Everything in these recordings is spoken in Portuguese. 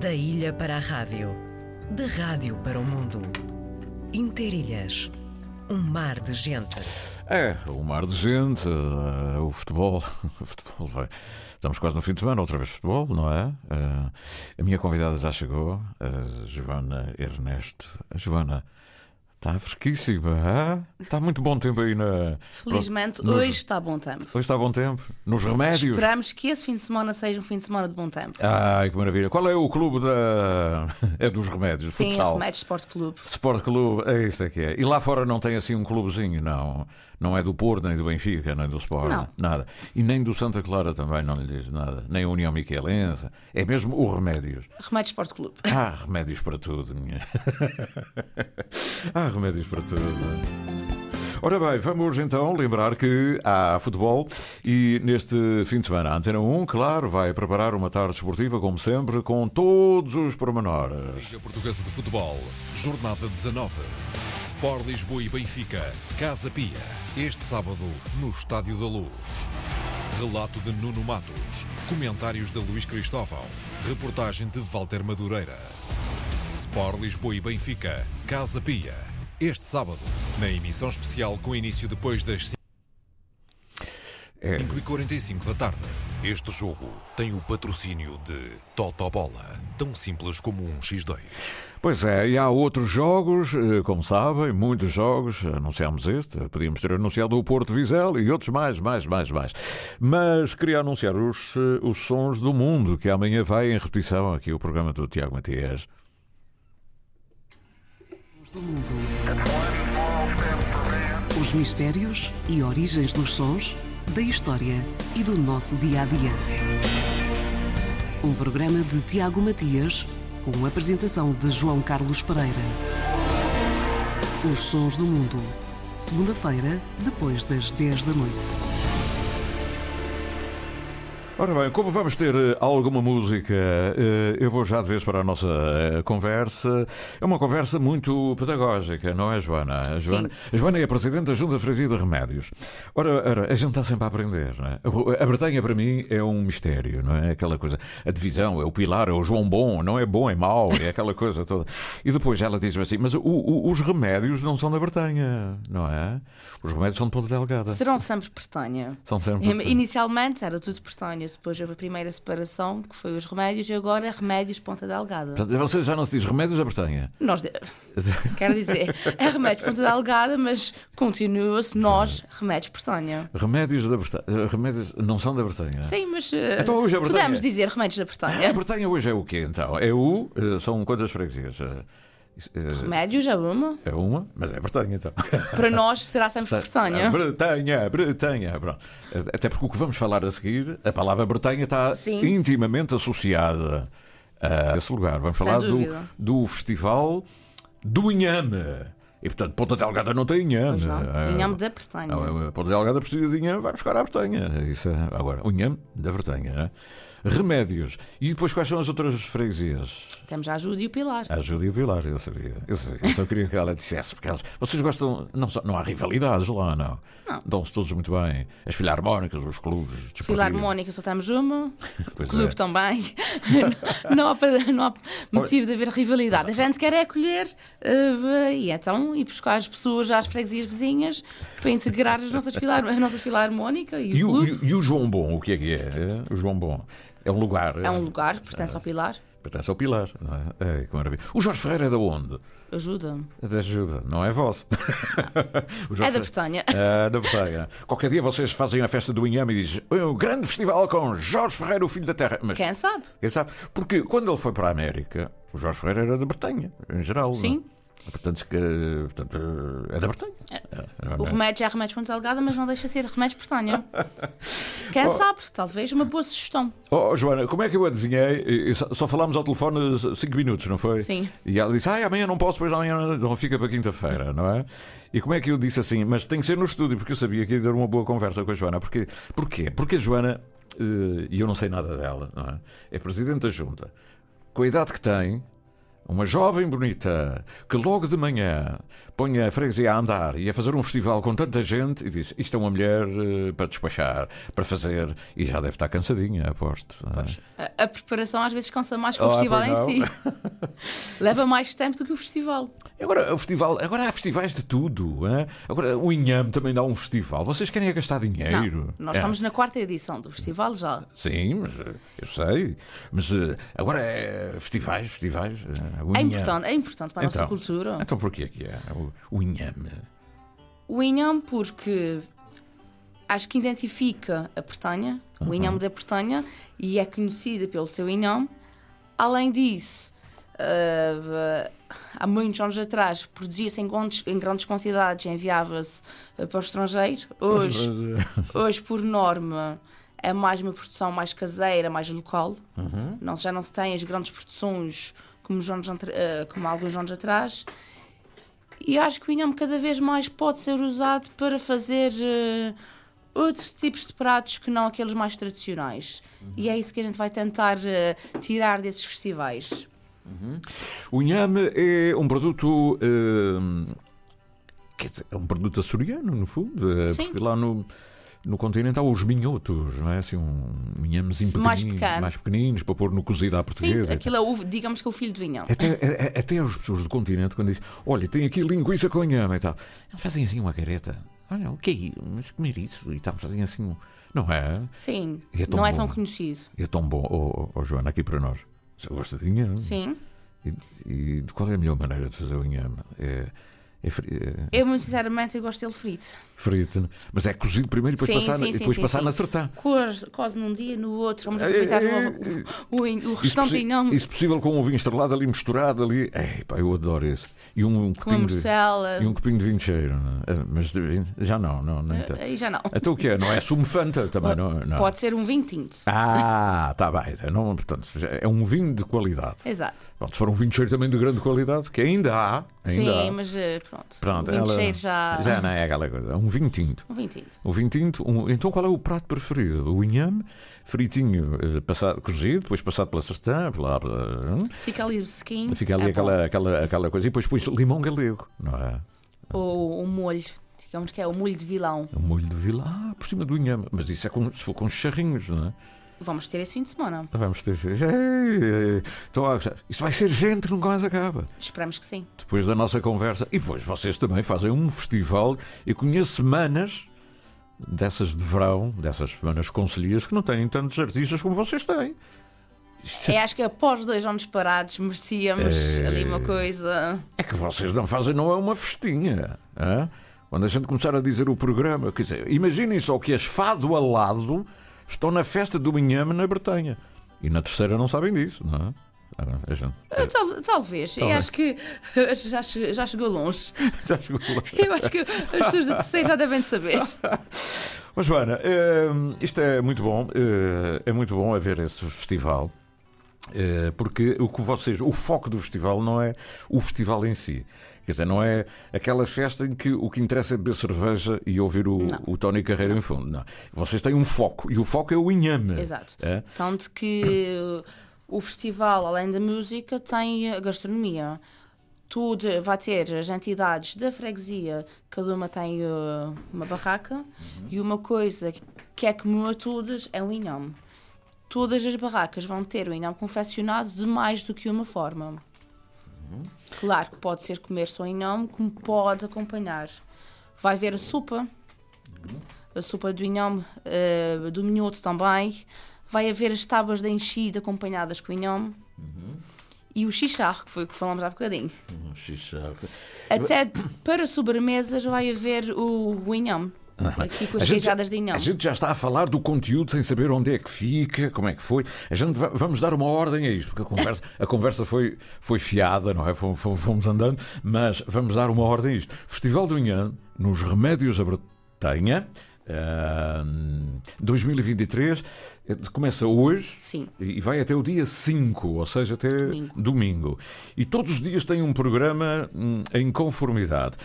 Da ilha para a rádio, de rádio para o mundo. Interilhas, um mar de gente. É, o mar de gente, eh, o futebol. O futebol vai. Estamos quase no fim de semana, outra vez futebol, não é? Eh, a minha convidada já chegou, a Joana Ernesto. A Joana está fresquíssima, está muito bom tempo aí na. Felizmente, Nos- hoje está bom tempo. Hoje está bom tempo? Nos remédios? Esperamos que esse fim de semana seja um fim de semana de bom tempo. Ai, que maravilha. Qual é o clube da. É dos remédios? Sim, futsal. Remédio Sport Clube. Sport Clube, é isto é que é. E lá fora não tem assim um clubezinho, não. Não é do Porto, nem do Benfica, nem do Sport. Não. Nada. E nem do Santa Clara também não lhe diz nada. Nem a União Miquelense. É mesmo o Remédios. Remédio Sport Clube. Ah, remédios para tudo, minha. ah, remédios para tudo. Ora bem, vamos então lembrar que há futebol e neste fim de semana a Antena 1, claro, vai preparar uma tarde esportiva, como sempre, com todos os pormenores. Liga Portuguesa de Futebol, Jornada 19. Sport Lisboa e Benfica, Casa Pia. Este sábado, no Estádio da Luz. Relato de Nuno Matos. Comentários de Luís Cristóvão. Reportagem de Walter Madureira. Sport Lisboa e Benfica, Casa Pia. Este sábado, na emissão especial com início depois das É. 5h45 da tarde. Este jogo tem o patrocínio de Totobola, tão simples como um X2. Pois é, e há outros jogos, eh, como sabem, muitos jogos. Anunciámos este, podíamos ter anunciado o Porto Vizel e outros mais, mais, mais, mais. Mas queria anunciar os, eh, os Sons do Mundo, que amanhã vai em repetição aqui o programa do Tiago Matias. Do mundo. Os mistérios e origens dos sons, da história e do nosso dia a dia. Um programa de Tiago Matias, com a apresentação de João Carlos Pereira. Os sons do mundo. Segunda-feira, depois das 10 da noite. Ora bem, como vamos ter eh, alguma música, eh, eu vou já de vez para a nossa eh, conversa. É uma conversa muito pedagógica, não é, Joana? A Joana, a Joana é a Presidente da Junta Freguesia de Remédios. Ora, ora, a gente está sempre a aprender, não é? A Bretanha, para mim, é um mistério, não é? Aquela coisa, a divisão, é o pilar, é o João Bom, não é bom, é mau, é aquela coisa toda. E depois ela diz-me assim, mas o- o- os remédios não são da Bretanha, não é? Os remédios são de Ponta Delgada. Serão sempre Bretanha. São sempre Em- Inicialmente era tudo Bretanha, depois houve a primeira separação, que foi os remédios, e agora é remédios Ponta Delgada. Portanto, Você já não se diz remédios da Bretanha. Nós, quero dizer, é remédios Ponta Delgada, mas continua-se nós, remédios Bretanha. Remédios da Bretanha. Remédios não são da Bretanha. Sim, mas eh, Então hoje é Bretanha. podemos dizer remédios da A Bretanha. Bretanha hoje é o quê então? É o. eh, São quantas freguesias? Eh, Remédios é uma, É uma, mas é Bretanha então. para nós será sempre Bretanha. Bretanha, Bretanha. Pronto. Até porque o que vamos falar a seguir, a palavra Bretanha está Sim. intimamente associada a esse lugar. Vamos Sem falar do, do festival do Inhame. E portanto, Ponta Delgada não tem Inhame. Pois não, Eh, Inhame da Bretanha. Não, a Ponta Delgada precisa de Inhame, vai buscar a Bretanha. Isso é, agora, o Inhame da Bretanha. né? Remédios. E depois quais são as outras freguesias? Temos a ajuda e o Pilar. A Júlia Vilar, eu sabia. Eu, sabia. eu só queria que ela dissesse, porque elas, vocês gostam. Não, só- não há rivalidades lá, não. Não. Dão-se todos muito bem. As filarmónicas, os clubes. desportivos. Filarmónica só temos uma, Pois clube é. também. não, há, não há motivo de haver rivalidade. A gente quer é acolher eh, e então ir buscar as pessoas às freguesias vizinhas para integrar as nossas filar, a nossa filarmónica e, E o o, clube. e, e o João Bom, o que é que é? É, O João Bom é um lugar. É um lugar, pertence ao Pilar. Pertence ao Pilar, não é? É, que maravilha. O Jorge Ferreira é de onde? Ajuda. É da ajuda, não é vosso. É da Bretanha. É da Bretanha. Qualquer dia vocês fazem a festa do Inhame e dizem um grande festival com Jorge Ferreira, o filho da terra. Mas Quem sabe? Quem sabe? Porque quando ele foi para a América, o Jorge Ferreira era da Bretanha, em geral. Sim. Não? É? Portanto, que, portanto, é da Bretanha. O remédio é remédio Ponte Delgada, mas não deixa de ser remédio Bretanha. Quem sabe? Talvez uma boa sugestão. Oh, Joana, como é que eu adivinhei? Só, só falámos ao telefone 5 minutos, não foi? Sim. E ela disse: Ah, amanhã não posso, pois amanhã não, então fica para quinta-feira, não é? E como é que eu disse assim? Mas tem que ser no estúdio, porque eu sabia que ia dar uma boa conversa com a Joana. Porque, porquê? Porque a Joana, eh, e eu não sei nada dela, não é? É presidente da junta. Com a idade que tem, uma jovem bonita que logo de manhã põe a freguesia a andar e a fazer um festival com tanta gente e diz: Isto é uma mulher uh, para despachar, para fazer, e já deve estar cansadinha, aposto. É? A, a, preparação às vezes cansa mais que o oh, festival em si. Leva mais tempo do que o festival. Agora, o festival, agora há festivais de tudo. Hein? Agora, o Inham também dá um festival. Vocês querem gastar dinheiro? Não, nós é. estamos na quarta edição do festival já. Sim, mas eh, eu sei. Mas agora é festivais, festivais. É importante, é importante para a então, nossa cultura. Então porquê que é o, o inhame? O inhame porque acho que identifica a Bretanha, uhum. o inhame da Bretanha, e é conhecida pelo seu inhame. Além disso, uh, há muitos anos atrás produzia-se em, em, grandes quantidades e enviava-se uh, para o estrangeiro. Hoje, hoje, por norma, é mais uma produção mais caseira, mais local. Uhum. Não, já não se tem as grandes produções como, eh, como alguns anos atrás. E acho que o inhame cada vez mais pode ser usado para fazer uh, outros tipos de pratos que não aqueles mais tradicionais. Uhum. E é isso que a gente vai tentar uh, tirar desses festivais. Uhum. O inhame é um produto. Uh, quer dizer, é um produto açoriano, no fundo. Sim. Porque lá no no continente há os minhotos, não é? Assim, um minhamezinho mais, pequeno. mais pequeninos para pôr no cozido à portuguesa. Sim, aquilo é, o, digamos que é o filho do vinhão. Até, é, é, até as pessoas do continente, quando dizem, olha, tem aqui linguiça com inhame e tal, eles fazem assim uma careta. Olha, o que é isso? Mas comer isso? E tal, fazem assim Não é? Sim, é não é tão conhecido. É tão bom, oh, oh, Joana, aqui para nós. Você gosta de inhame? Sim. E, e de qual é a melhor maneira de fazer o inhame? É é fri... É- eu, muito sinceramente, eu gosto dele frito. Frito, né? mas é cozido primeiro e depois sim, passar, sim, na, depois sim, passar na sertã. Coze, coze num dia, no outro. Vamos aproveitar é, é, o, o, o, restante não. Isso possível com um vinho estrelado ali misturado ali. Ei, pá, eu adoro esse. E um, um copinho de, e um copinho de vinho cheiro. É? Mas já não, não, não então. Aí já não. Então o que é? Não é sumo Fanta também, não, não. Pode ser um vinho tinto. Ah, está bem. Não, portanto, é um vinho de qualidade. Exato. Bom, se for um vinho cheiro também de grande qualidade, que ainda há. Ainda Sim, há. mas pronto. Pronto, ela já. Já não é aquela coisa. Um vinho tinto. Um vinho tinto. Um vinho tinto. Um... Então qual é o prato preferido? O inhame, fritinho, eh, passado, cozido, depois passado pela sertã, pela. Hum? Fica ali sequinho. Fica ali é aquela, aquela, aquela coisa. E depois põe limão galego, não é? Ou um molho. Digamos que é o molho de vilão. O molho de vilão. Ah, por cima do inhame. Mas isso é com, se for com charrinhos, não é? Vamos ter esse fim de semana. Vamos ter. Então, isso vai ser gente que nunca mais acaba. Esperamos que sim. Depois da nossa conversa. E depois vocês também fazem um festival. E conheço semanas dessas de verão, dessas semanas conselheiras, que não têm tantos artistas como vocês têm. É, acho que após dois anos parados merecíamos é... ali uma coisa. É que vocês não fazem, não é uma festinha. Hein? Quando a gente começar a dizer o programa, quer dizer, imaginem só que as fado alado estão na festa do Minhame na Bretanha. E na terceira não sabem disso, não é? Gente... Ah, tal, talvez. Eu acho que já, já chegou longe. Já chegou longe. Eu acho que as pessoas da terceira já devem saber. Mas, Joana, eh, isto é muito bom. Eh, é muito bom haver esse festival. Eh, porque o que vocês, o foco do festival não é o festival em si. Quer dizer, não é aquela festa em que o que interessa é beber cerveja e ouvir o, o Tony Carreira não. em fundo. Não. Vocês têm um foco e o foco é o inhame. Exato. É? Tanto que o festival, além da música, tem a gastronomia. Tudo vai ter as entidades da freguesia, cada uma tem uh, uma barraca, uhum. e uma coisa que é comum a todas é o inhame. Todas as barracas vão ter o inhame confeccionado de mais do que uma forma. Uhum. Claro que pode ser comer só inhame, como pode acompanhar. Vai ver a sopa, uhum. a sopa do inhame, uh, do minhoto também. Vai haver as tábuas de enchida acompanhadas com inhame. Uhum. E o chicharro, que foi o que falamos há bocadinho. Uhum, chicharro. Até para sobremesas vai haver o, o inhame. Aqui com as queijadas de inhame. A gente já está a falar do conteúdo sem saber onde é que fica, como é que foi. A gente vamos dar uma ordem a isto, porque a conversa, a conversa foi, foi fiada, não é? Fomos andando, mas vamos dar uma ordem a isto. Festival do Inhame, nos Remédios da Bretanha, Uh, 2023 começa hoje Sim. e vai até o dia 5, ou seja, até domingo. domingo. E todos os dias tem um programa hum, em conformidade.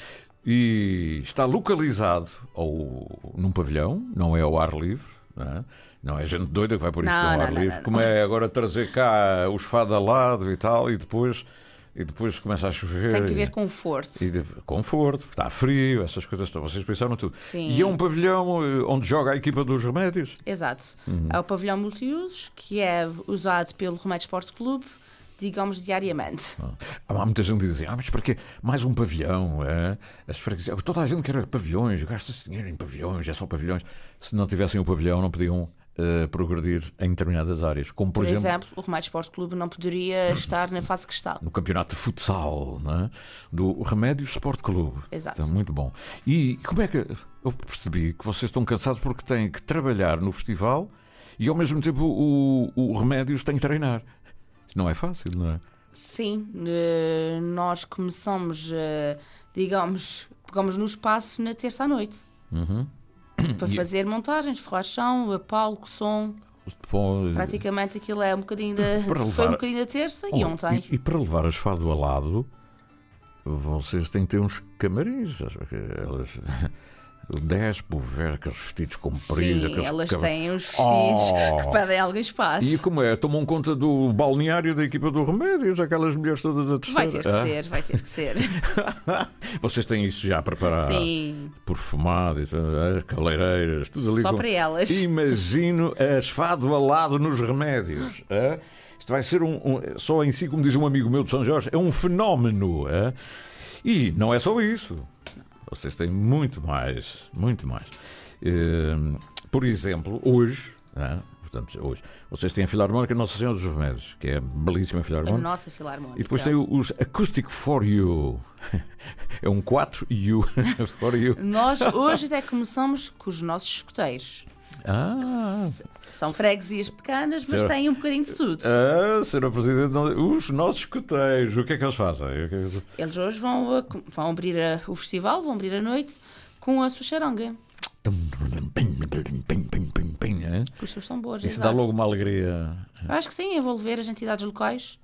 E está localizado ou num pavilhão, não é ao ar livre. Não é, não é gente doida que vai por isso ao ar não, livre. Não, Como é agora trazer cá os fado lado e tal, e depois e depois começa a chover. Tem que e- haver conforto. e de- conforto, porque está frio, essas coisas, todas, vocês pensaram tudo. Sim. E é um pavilhão eh, onde joga a equipa dos remédios. Exato. Uhum. É o pavilhão multiusos, que é usado pelo Remédio Esporte Clube, digamos, diariamente. Há muita gente que diz assim: ah, mas para quê? Mais um pavilhão? É? As freguesias- Toda a gente quer pavilhões, gasta-se dinheiro em pavilhões, é só pavilhões. Se não tivessem o pavilhão, não podiam eh, progredir em determinadas áreas, como por, Por exemplo, exemplo, o Remédio Esporte Clube não poderia estar na fase que está. no campeonato de futsal não é? do Remédio Sport Clube. Exato. Está muito bom. E como é que. Eu percebi que vocês estão cansados porque têm que trabalhar no festival e ao mesmo tempo o, o Remédios tem que treinar. Não é fácil, não é? Sim, eh, nós começamos, eh, digamos, pegamos no espaço na terça à noite. Para E- fazer montagens, forração, palco, som. Bom, Praticamente aquilo é um bocadinho da. Para Foi levar- um bocadinho da terça e Oh, ontem. E, e para levar as fado ao lado, vocês têm que ter uns camarins. Elas. O Despo, ver aqueles vestidos compridos. Sim, aqueles elas têm os vestidos Oh! que pedem algum espaço. E como é? Tomam conta do balneário da equipa do Remédios, aquelas mulheres todas da terceira. Vai ter que Ah? ser, vai ter que ser. Vocês têm isso já preparado? Sim, Perfumado, cabeleireiras, tudo ali. só com- para elas. Imagino as fado alado nos remédios. ah? Isto vai ser um, um- Só em si, como diz um amigo meu de São Jorge, é um fenómeno. ah? E não é só isso. Vocês têm muito mais. Muito mais. Eh, por exemplo, hoje. ah, Portanto, hoje. Vocês têm a Filarmónica Nossa Senhora dos Remédios, que é belíssima A Filarmónica. nossa filarmónica. E depois tem os Acoustic for You. É um 4 You for You. Nós hoje até começamos com os nossos escuteiros. Ah, São freguesias pequenas, mas têm um bocadinho de tudo. Ah, Sra. Presidente, não- os nossos escuteiros, o que é que eles fazem? É Eles hoje vão, a- vão abrir a- o festival, vão abrir a noite com a sua charonga. Com os seus tambores. Isso dá exato. logo uma alegria. Acho que sim, envolver as entidades locais.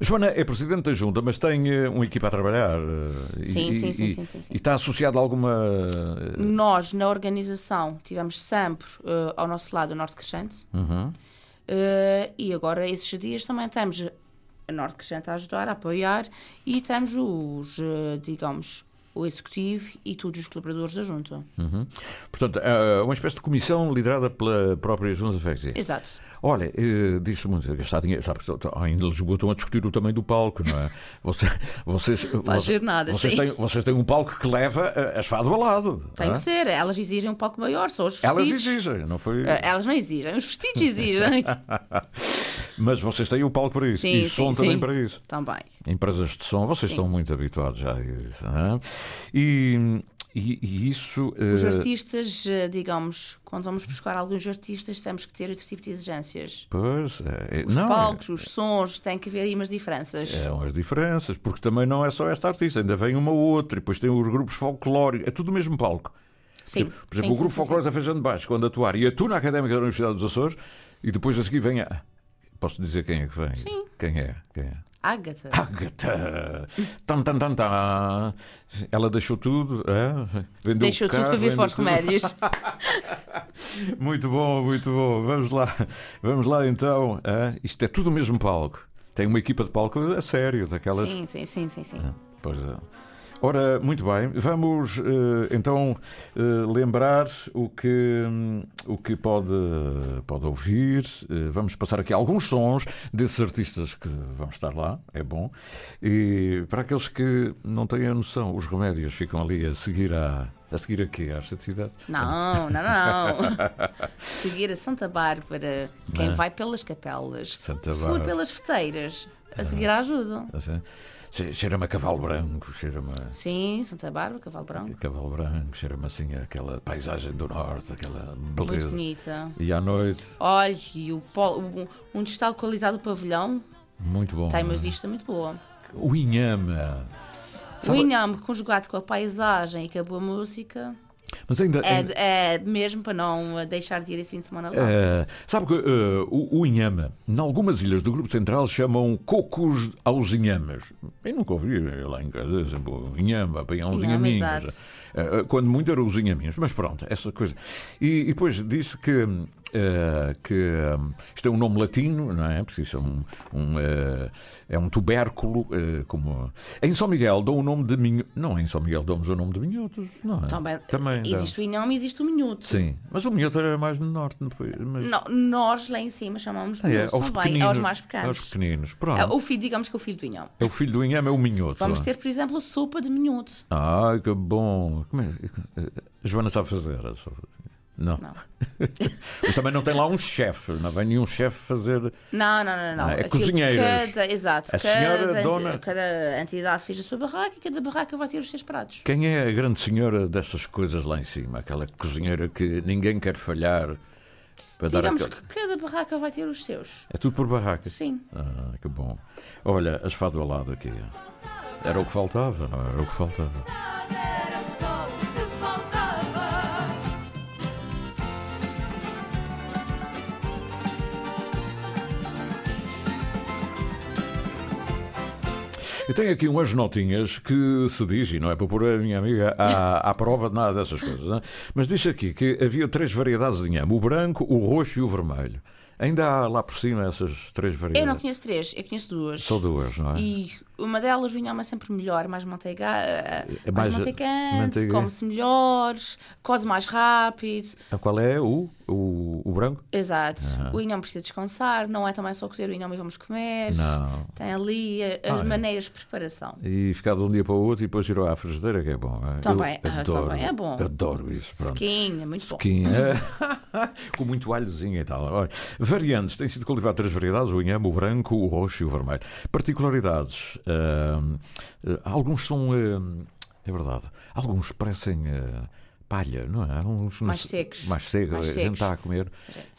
Joana é Presidente da Junta, mas tem eh, uma equipa a trabalhar. eh, Sim, e, sim, sim, e- sim, sim, sim. E está associado a alguma. eh, Nós, na organização, tivemos sempre eh, ao nosso lado o Norte Crescente. Uhum. Eh, e agora, esses dias, também temos a Norte Crescente a ajudar, a apoiar. E temos os, digamos, o Executivo e todos os colaboradores da Junta. Uhum. Portanto, é uma espécie de comissão liderada pela própria Junta de Freguesia. Exato. Olha, eh, diz-se muito, gastar dinheiro, sabes, em Lisboa estão a discutir o tamanho do palco, não é? Você- vocês, vocês, nada, vocês, têm, vocês têm um palco que leva eh, as fado ao lado. Tem ah? que ser. Elas exigem um pouco maior, só os Elas vestidos. exigem, não foi? Eh, Elas não exigem, os vestidos exigem. Mas vocês têm o palco para isso. Sim, e sim, som também sim. para isso. Também. Empresas de som, vocês estão muito habituados já a isso. é? E, e- e isso. Os eh, artistas, eh, digamos, quando vamos buscar alguns artistas, temos que ter outro tipo de exigências. Pois, é, Os não, palcos, os sons, tem que haver aí umas diferenças. É, são as diferenças, porque também não é só esta artista, ainda vem uma outra, e depois tem os grupos folclóricos, é tudo o mesmo palco. Sim. Tipo, Por exemplo, sim, o grupo folclórico da Feijão de Baixo, quando atuar, e a na Académica da Universidade dos Açores, e depois a seguir vem a. Posso dizer quem é que vem? Sim. Quem é? Quem é? Ágata. Agatha! Tan, tan, tan, tan. Ela deixou tudo, é? vendeu Deixou o tudo carro, para vir para os remédios. Muito bom, muito bom. Vamos lá, vamos lá então. é? Isto é tudo o mesmo palco. Tem uma equipa de palco a sério, daquelas. Sim, sim, sim, sim, sim. Pois é. Ora, muito bem, vamos eh, então eh, lembrar o que, o que pode, pode ouvir. Eh, vamos passar aqui alguns sons desses artistas que vão estar lá, é bom. E para aqueles que não têm a noção, os remédios ficam ali a seguir a, a seguir aqui às cidades. Não, não, não. Seguir a Santa Bárbara, quem vai pelas capelas, Santa se for Bárbara. pelas feteiras, a seguir a ajuda. Assim, Cheira-me a cavalo branco, cheira-me a Sim, Santa Bárbara, Cavalo Branco. cavalo branco, cheira-me assim aquela paisagem do norte, aquela Muito beleza. bonita. E à noite, Olha, e o pol- o- onde está localizado o pavilhão muito bom. tem uma é? vista muito boa. O Inhama. O Inhame, conjugado com a paisagem e com a boa música, Mas ainda. é, ainda- é mesmo para não eh, deixar de ir esse fim de semana lá. eh, sabe que eh, o, o Inhama, em algumas ilhas do Grupo Central, chamam cocos aos inhamas. Eu nunca ouvi lá em casa, sempre, o Inhama, apanhar uns inhaminhos. exato. Eh, quando muito eram os inhaminhos, mas pronto, essa coisa. E, e depois disse que uh, que um, isto é um nome latino, não é? Preciso um, um uh, é um tubérculo, uh, como em São Miguel dão o nome de minho, não em São Miguel damos o nome de minhotos, não é? Também, Também existe dá. o inhame e existe o minhoto. Sim, mas o minhoto era mais no norte? Mas... Não, nós lá em cima chamamos ah, é, aos, bem, aos mais pequenos. Aos pequeninos, pronto. O filho, digamos que é o filho do inhame. É o filho do inhame, é o minhoto. Vamos ter, por exemplo, sopa de minhoto. Ai, que bom. Como é? A Joana sabe fazer. Não. não. Mas também não tem lá um chefe, não vem nenhum chefe fazer. Não, não, não. não. É cozinheiras. Cada, exato. A cada, senhora dona. Cada entidade fez a sua barraca e cada barraca vai ter os seus pratos. Quem é a grande senhora dessas coisas lá em cima? Aquela cozinheira que ninguém quer falhar. Para Digamos aquele... que cada barraca vai ter os seus. É tudo por barraca? Sim. Ah, que bom. Olha, as fado ao lado aqui. Era o que faltava, não era o que faltava. Eu tenho aqui umas notinhas que se diz, e não é para pôr a minha amiga à, à prova de nada dessas coisas, é? mas diz aqui que havia três variedades de inhame: o branco, o roxo e o vermelho. Ainda há lá por cima essas três variedades? Eu não conheço três, eu conheço duas. Só duas, não é? E uma delas, o inhame é sempre melhor, mais manteiga, eh, é mais, mais manteicante, come-se melhor, coze mais rápido. A qual é o? O, o branco? Exato. O inhame precisa descansar, não é também só cozer o inhame e vamos comer. Não. Tem ali as ah, é. maneiras de preparação. E ficar de um dia para o outro e depois ir à frigideira, que é bom. É? Também, ah, adoro, também é bom. Adoro isso. Skin, é muito Skin, bom. É. Com muito alhozinho e tal. Olha, variantes, tem sido cultivado três variedades: o inhame, o branco, o roxo e o vermelho. Particularidades. Alguns são. É verdade. Alguns parecem. Uh, palha, não é? Uns, mais secos. Mais secos, mais a gente está a comer.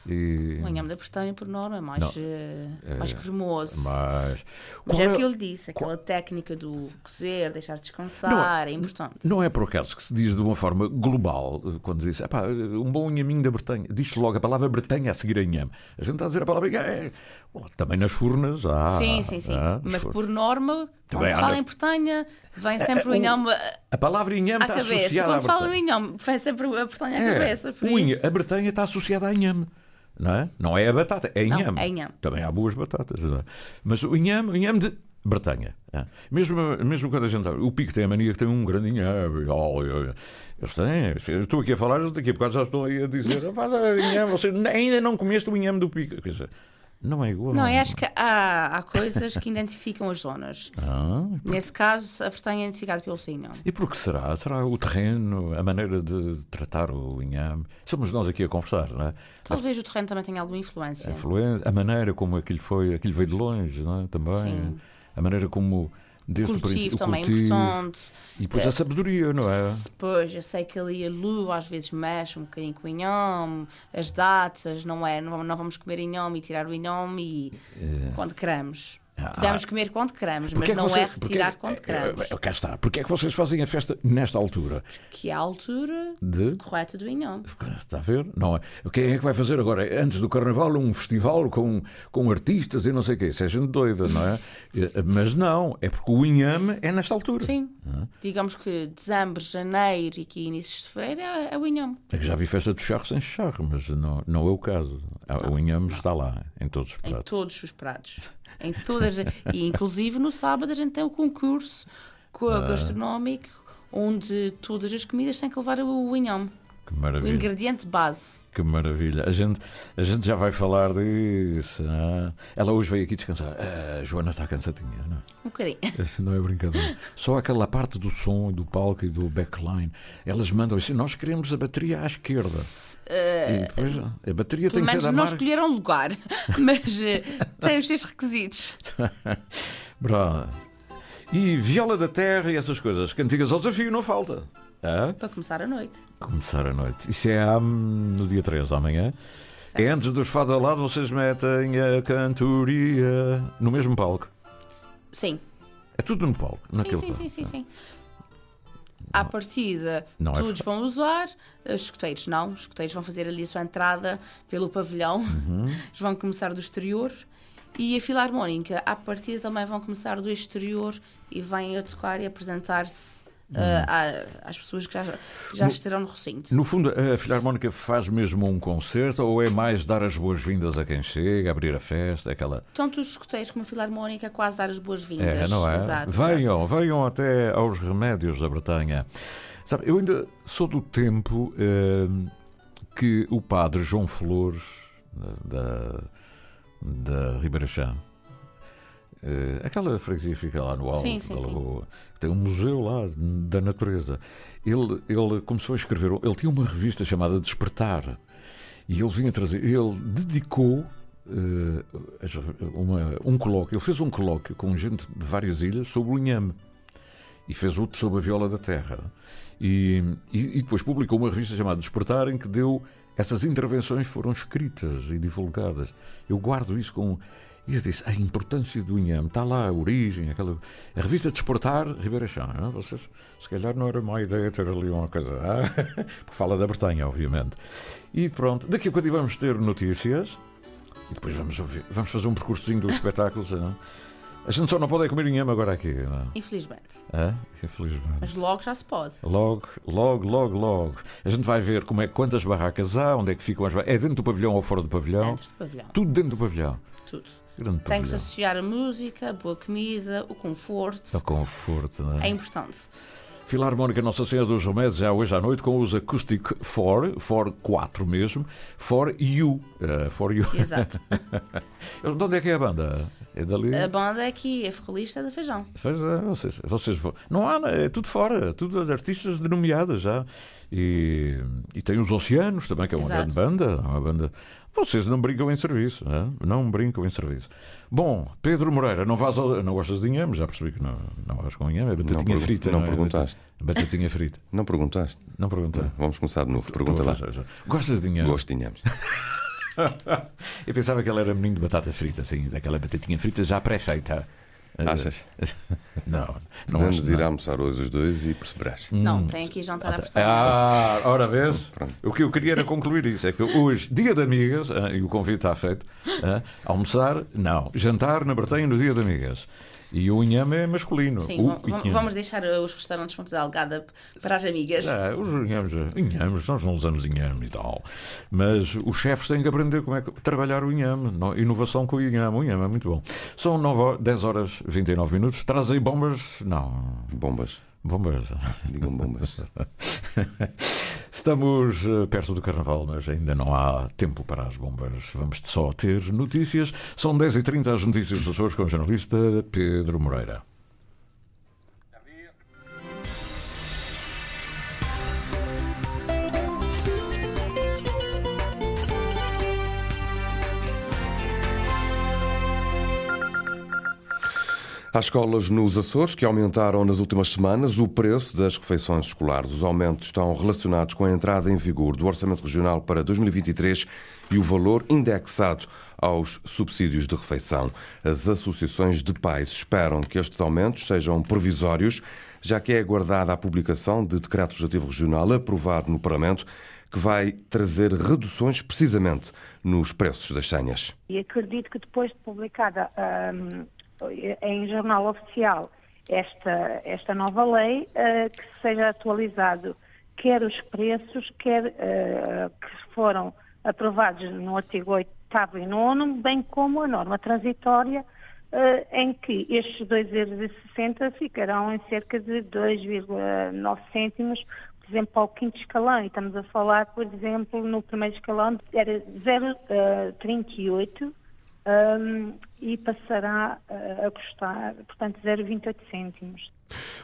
E... O inhame da Bretanha, por norma, é mais, uh, mais cremoso. Mas, mas é o que eu lhe disse, aquela qual... técnica do cozer, deixar descansar, é, é, importante. Não é por acaso que se diz de uma forma global, quando diz um bom inhaminho da Bretanha, diz-se logo a palavra Bretanha a seguir a inhame. A gente está a dizer a palavra é, também nas furnas há. Sim, sim, sim. mas por norma, quando se fala em Bretanha, vem sempre o inhame. A palavra inhame está cabeça. associada quando se fala no inhame, vem sempre a Bretanha à é, cabeça. Por. A Bretanha está associada à inhame. Não é? Não é a batata, é inhame. Não, é inhame. Também há boas batatas. É? Mas o inhame, o inhame de Bretanha. É? Mesmo, mesmo quando a gente. O Pico tem a mania que tem um grande inhame. Oh, eu, eu, estou aqui a falar, daqui a bocado já estou aí a dizer: inhame, você ainda não comeste o inhame do Pico. Quer dizer, não é igual. Não, acho que há, há coisas que identificam as zonas. Ah, Nesse caso, a Bretanha é identificada pelo inhame. E por que será? Será o terreno, a maneira de tratar o inhame? Somos nós aqui a conversar, não é? Talvez o terreno também tenha alguma influência. A, influência, a maneira como aquilo foi, aquilo veio de longe, não é? Também. Sim. A maneira como Desde cultivo o também é cultivo, importante. E depois a sabedoria, não é? Pois, eu sei que ali a lua às vezes mexe um bocadinho com o inhome, as datas, não é? Não, não vamos comer inhome e tirar o inhome e é. quando queremos. Ah, Podemos comer quanto queremos, mas é não você, é retirar quanto queremos. Cá está. Porquê é que vocês fazem a festa nesta altura? Que é a altura de... correta do Inhão. Está a ver? Não é? Quem é que vai fazer agora, antes do Carnaval, um festival com, com artistas e não sei o quê? Isso é gente doida, não é? Mas não, é porque o Inhame é nesta altura. Sim. Ah. Digamos que dezembro, janeiro e aqui início de fevereiro é, é o Inhame. É que já vi festa de charro sem charro, mas não, não é o caso. Ah, o Inhame está lá, em todos os pratos. Em todos os pratos. Em todas, e inclusive no sábado a gente tem o concurso ah. gastronómico onde todas as comidas têm que levar o inhame. Que maravilha. O ingrediente base. Que maravilha. A gente, a gente já vai falar disso. Não? Ela hoje veio aqui descansar. A Joana está cansadinha, não é? Um bocadinho. Esse não é brincadeira. Só aquela parte do som, do palco e do backline. Elas mandam assim: nós queremos a bateria à esquerda. Uh, e depois a bateria tem que ser da não escolheram lugar, mas tem os seus requisitos. Bravo. E viola da terra e essas coisas. Cantigas ao desafio não falta. Para começar a noite. Começar a noite. Isso é no dia 3 amanhã. Certo. Antes dos lado, vocês metem a cantoria no mesmo palco? Sim. É tudo no palco? Sim, naquele sim, palco. sim, sim, sim. À partida, não é todos é... vão usar, os escuteiros não. Os escuteiros vão fazer ali a sua entrada pelo pavilhão, uhum. Eles vão começar do exterior. E a filarmónica, à partida, também vão começar do exterior e vêm a tocar e apresentar-se uh, às pessoas que já, já estarão no recinto. No fundo, a Filarmónica faz mesmo um concerto ou é mais dar as boas-vindas a quem chega, abrir a festa, aquela. Tanto os escuteiros como a Filarmónica quase dar as boas-vindas. É, não é? Exato, venham, exato. venham até aos remédios da Bretanha. Sabe, eu ainda sou do tempo eh, que o padre João Flores, da, da Ribeira Chã, eh, aquela freguesia fica lá no alto sim, sim, da Lagoa, tem um museu lá da natureza. Ele, ele começou a escrever, ele tinha uma revista chamada Despertar, e ele vinha trazer, ele dedicou Uh, uma, um colóquio. Ele fez um colóquio com gente de várias ilhas sobre o inhame e fez outro sobre a viola da terra. E, e, e, depois publicou uma revista chamada Despertar em que deu essas intervenções foram escritas e divulgadas. Eu guardo isso com e eu disse, a importância do inhame, está lá a origem, aquela... A revista Desportar, Ribeira Chão, não? Vocês, se calhar não era má ideia ter ali uma coisa, ah? porque fala da Bretanha, obviamente. E pronto, daqui a pouco vamos ter notícias, e depois vamos ouvir, vamos fazer um percursozinho dos espetáculos, não? A gente só não pode comer inhame agora aqui. Não? Infelizmente. É? Infelizmente. Mas logo já se pode. Logo, logo, logo, logo. A gente vai ver como é, quantas barracas há, onde é que ficam as barracas. É dentro do pavilhão ou fora do pavilhão? Dentro do pavilhão. Tudo dentro do pavilhão. Tudo. Tem que se associar a música, a boa comida, o conforto. O conforto, não é? É importante. Filarmónica Nossa Senhora dos Remédios, já hoje à noite, com os Acoustic 4, for 4 mesmo, for you. Uh, for you. Exato. de onde é que é a banda? É dali? A banda é aqui, a vocalista é da Feijão. Feijão, vocês, vocês, não há, é tudo fora, tudo artistas denomeadas já. E, e tem os Oceanos também, que é uma Exato. grande banda, uma banda vocês não brincam em serviço, não, é? não brincam em serviço. Bom, Pedro Moreira, não, vais ao... não gostas de inhame? Já percebi que não, não vais com inhame, é batatinha não frita. Não, não é? perguntaste. Batatinha frita. Não perguntaste. Não perguntei. Vamos começar de novo. Pergunta lá. Gostas de inhame? Gosto de inhame. Eu pensava que ele era menino de batata frita, assim, daquela batatinha frita já pré-feita. Achas? não, não Podemos ir almoçar hoje os dois e perceberás. Não, hum. tem aqui jantar a Ah, ora vês? O que eu queria era concluir isso. É que hoje, dia de amigas, ah, e o convite está feito, ah, almoçar, não. Jantar na Bretanha no dia de amigas. E o inhame é masculino. Sim, o, vamos deixar os restaurantes Pontes da Algada para as amigas. É, os inhames, inhames, nós não usamos inhame e tal. Mas os chefes têm que aprender como é que trabalhar o inhame. Inovação com o inhame. O inhame é muito bom. São 9, 10 horas 29 minutos. Traz aí bombas? Não. Bombas. Bombas. Digam bombas. Estamos eh, perto do Carnaval, mas ainda não há tempo para as bombas. Vamos só ter notícias. São 10h30 as notícias dos Açores com o jornalista Pedro Moreira. Há escolas nos Açores que aumentaram nas últimas semanas o preço das refeições escolares. Os aumentos estão relacionados com a entrada em vigor do Orçamento Regional para 2023 e o valor indexado aos subsídios de refeição. As associações de pais esperam que estes aumentos sejam provisórios, já que é aguardada a publicação de decreto legislativo regional aprovado no Parlamento que vai trazer reduções precisamente nos preços das senhas. E acredito que depois de publicada hum, em jornal oficial esta, esta nova lei, uh, que seja atualizado quer os preços, quer uh, que foram aprovados no artigo 8 e 9, bem como a norma transitória, uh, em que estes 2,60€ ficarão em cerca de 2,9 cêntimos, por exemplo, ao quinto escalão. E estamos a falar, por exemplo, no primeiro escalão era 0,38 um, e passará a custar, portanto, 0,28 cêntimos.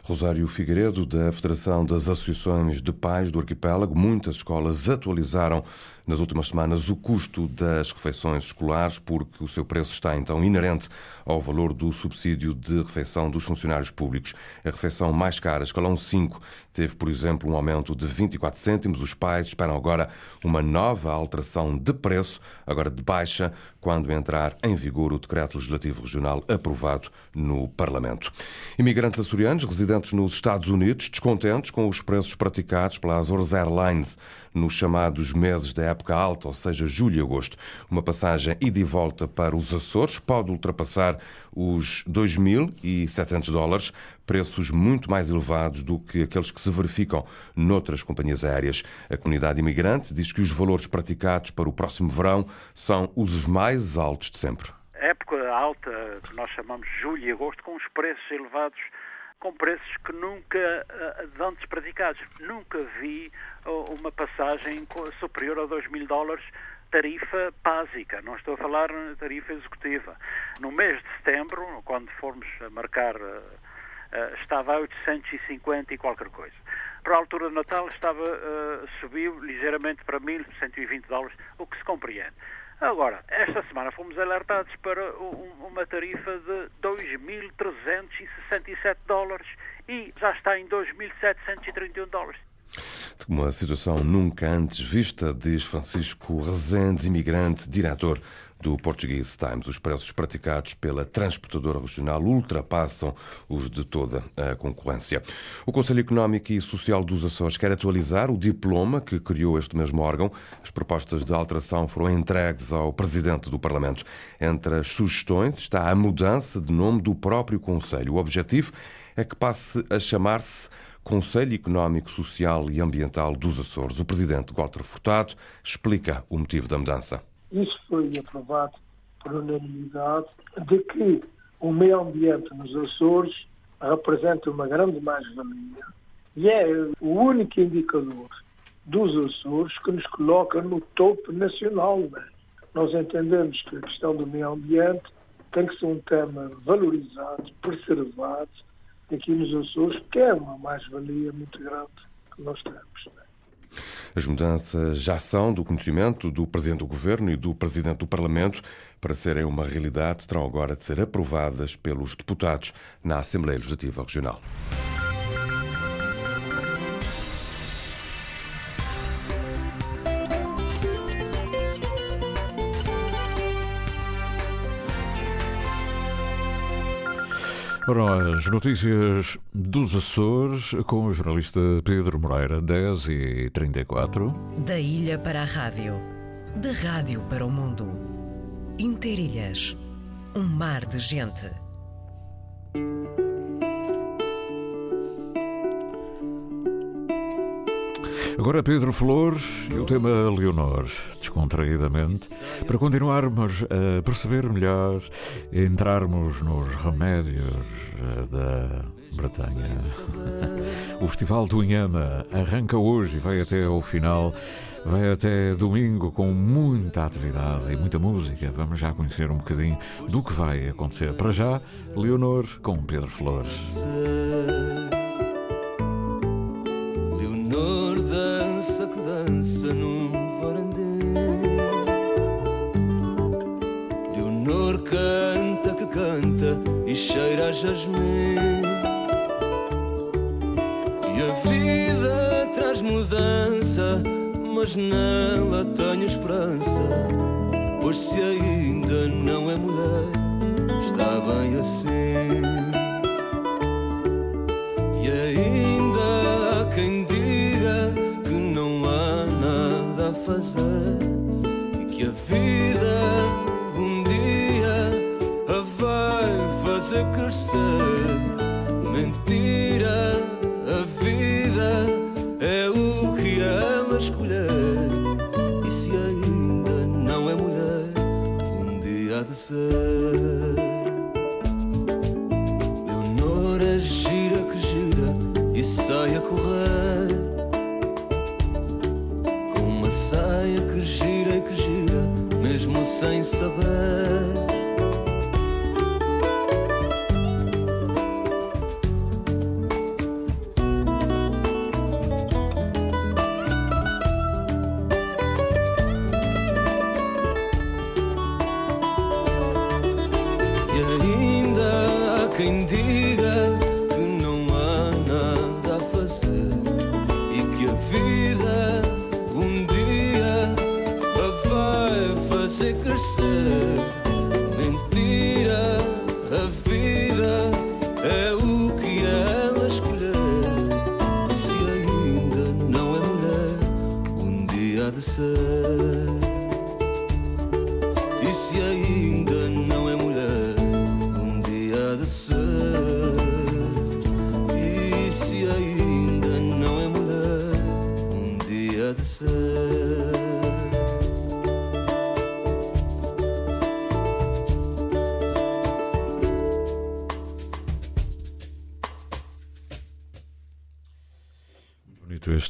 Rosário Figueiredo, da Federação das Associações de Pais do Arquipélago, muitas escolas atualizaram nas últimas semanas o custo das refeições escolares, porque o seu preço está então inerente ao valor do subsídio de refeição dos funcionários públicos. A refeição mais cara, escalão 5, teve, por exemplo, um aumento de 24 cêntimos. Os pais esperam agora uma nova alteração de preço, agora de baixa, quando entrar em vigor o decreto legislativo regional aprovado no Parlamento. Imigrantes açorianos residentes nos Estados Unidos, descontentes com os preços praticados pelas Azores Airlines nos chamados meses da época alta, ou seja, julho e agosto. Uma passagem ida e volta para os Açores pode ultrapassar os 2.700 dólares, preços muito mais elevados do que aqueles que se verificam noutras companhias aéreas. A comunidade imigrante diz que os valores praticados para o próximo verão são os mais altos de sempre. Alta, que nós chamamos julho e agosto, com os preços elevados com preços que nunca uh, antes praticados. Nunca vi uh, uma passagem superior a 2 mil dólares tarifa básica, não estou a falar tarifa executiva. No mês de setembro, quando formos a marcar, uh, estava a 850 e qualquer coisa. Para a altura de Natal estava, subiu ligeiramente para 1.120 dólares, o que se compreende. Agora, esta semana fomos alertados para uma tarifa de 2.367 dólares e já está em 2.731 dólares. Uma situação nunca antes vista, diz Francisco Rezendes, imigrante, diretor do Portuguese Times. Os preços praticados pela transportadora regional ultrapassam os de toda a concorrência. O Conselho Económico e Social dos Açores quer atualizar o diploma que criou este mesmo órgão. As propostas de alteração foram entregues ao Presidente do Parlamento. Entre as sugestões está a mudança de nome do próprio Conselho. O objetivo é que passe a chamar-se Conselho Económico, Social e Ambiental dos Açores. O presidente Walter Furtado explica o motivo da mudança. Isso foi aprovado por unanimidade de que o meio ambiente nos Açores representa uma grande mais-valia e é o único indicador dos Açores que nos coloca no topo nacional. Né? Nós entendemos que a questão do meio ambiente tem que ser um tema valorizado, preservado aqui nos Açores, que é uma mais-valia muito grande que nós temos. Né? As mudanças já são do conhecimento do Presidente do Governo e do Presidente do Parlamento. Para serem uma realidade, terão agora de ser aprovadas pelos deputados na Assembleia Legislativa Regional. Ora, as notícias dos Açores com o jornalista Pedro Moreira, 10 e 34. Da ilha para a rádio, da rádio para o mundo. Interilhas, um mar de gente. Agora Pedro Flores e o tema Leonor, descontraídamente, para continuarmos a perceber melhor entrarmos nos remédios eh, da Bretanha. O Festival do Inhama arranca hoje e vai até ao final, vai até domingo com muita atividade e muita música. Vamos já conhecer um bocadinho do que vai acontecer. Para já, Leonor com Pedro Flores. Cheira a jasmim. E a vida traz mudança, mas nela tenho esperança. Pois se ainda não é mulher, está bem assim. E ainda sem saber.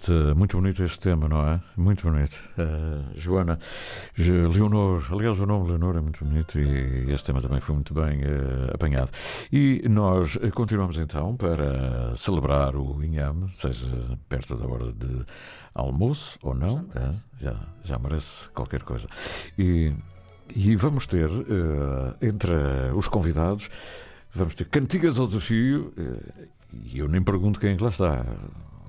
Este, muito bonito este tema, não é? Muito bonito. Uh, Joana, Leonor, aliás, o nome Leonor é muito bonito e este tema também foi muito bem uh, apanhado. E nós continuamos então para celebrar o Inhame, seja perto da hora de almoço ou não, é, já, já merece qualquer coisa. E, e vamos ter, uh, entre os convidados, vamos ter cantigas ao desafio, e eu nem pergunto quem é que lá está.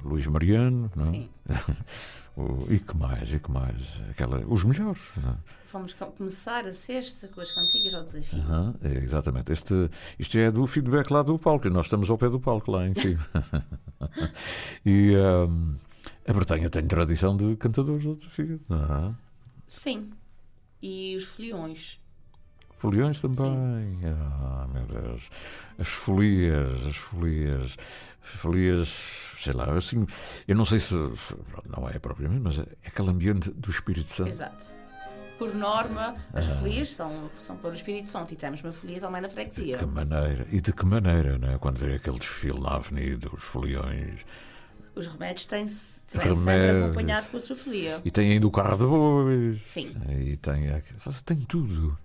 Luís Mariano, não? É? Sim. e que mais, e que mais? Aquela, os melhores. Não? É? Vamos começar a sexta com as cantigas ao desafio. Uhum, é, exatamente. Este, isto é do feedback lá do palco, nós estamos ao pé do palco lá em cima. e um, a Bretanha tem tradição de cantadores ao desafio. Uhum. Sim. E os foliões. Foliões também. Ah, meu Deus. As folias, as folias. Folias, sei lá, assim. Eu não sei se. Não é propriamente, mas é aquele ambiente do Espírito Santo. Exato. Por norma, as ah. folias são, são para o Espírito Santo e temos uma folia também na freguesia. De que maneira? E de que maneira, né? Quando vê aquele desfile na avenida, os foliões. Os remédios têm-se sempre acompanhado com a sua folia. E tem ainda o carro de bois. Sim. E tem, tem tudo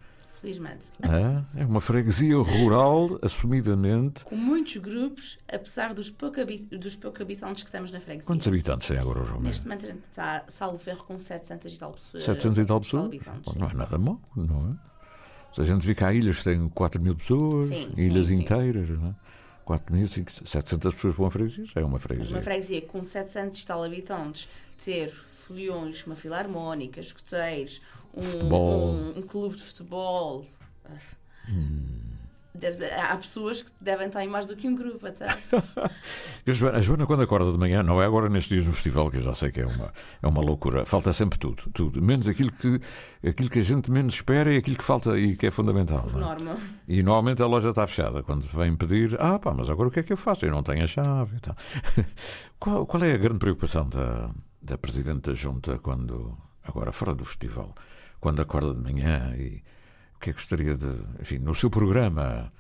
felizmente. É, é uma freguesia rural, assumidamente. Com muitos grupos, apesar dos poucos dos habitantes que temos na freguesia. Quantos habitantes tem agora, João? Neste momento a gente está, salvo ferro, com 700 e tal pessoas. 700 e tal pessoas? Bom, não é nada mau, não é? Se a gente vê que há ilhas que têm 4 mil pessoas, sim, ilhas sim, inteiras, sim. não é? 4 mil, 700 pessoas para uma freguesia, é uma freguesia. Mas uma freguesia com 700 e tal habitantes, ter foliões, uma filarmónica, escuteiros, um. Um, um, clube de futebol. Hum. Deve, há pessoas que devem estar em mais do que um grupo até. a, Joana, a Joana, quando acorda de manhã, não é agora nestes dias no festival, que eu já sei que é uma, é uma loucura, falta sempre tudo, tudo. Menos aquilo que, aquilo que a gente menos espera e aquilo que falta e que é fundamental. Por é? norma. E normalmente a loja está fechada. Quando vem pedir, ah pá, mas agora o que é que eu faço? Eu não tenho a chave e tal. qual, qual é a grande preocupação da, da Presidente da Junta quando, agora fora do festival, quando acorda de manhã e o que é que gostaria de, enfim, no seu programa.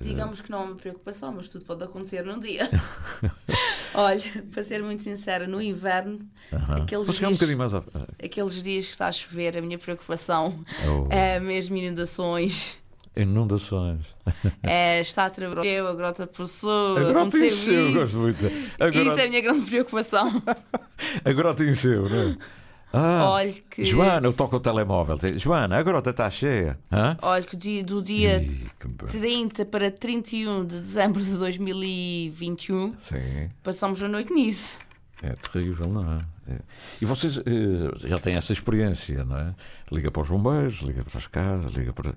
Eh, Digamos que não é uma preocupação, mas tudo pode acontecer num dia. Olha, para ser muito sincera, no inverno, uh -huh. aqueles, dias, um a... aqueles dias que está a chover, a minha preocupação oh. é mesmo inundações. Inundações. É, está a trabalhar, a grota passou, a grota encheu, isso. Gosto muito. A grota... Isso é a minha grande preocupação. a grota encheu, não é? Ah, Olha que... Joana, eu toco o telemóvel. Joana, a grota está cheia. Hã? Olha que dia, do dia Ih, 30 para 31 de dezembro de 2021 Sim. passamos a noite nisso. É terrível, não é? é. E vocês eh, já têm essa experiência, não é? Liga para os bombeiros, liga para as casas, liga para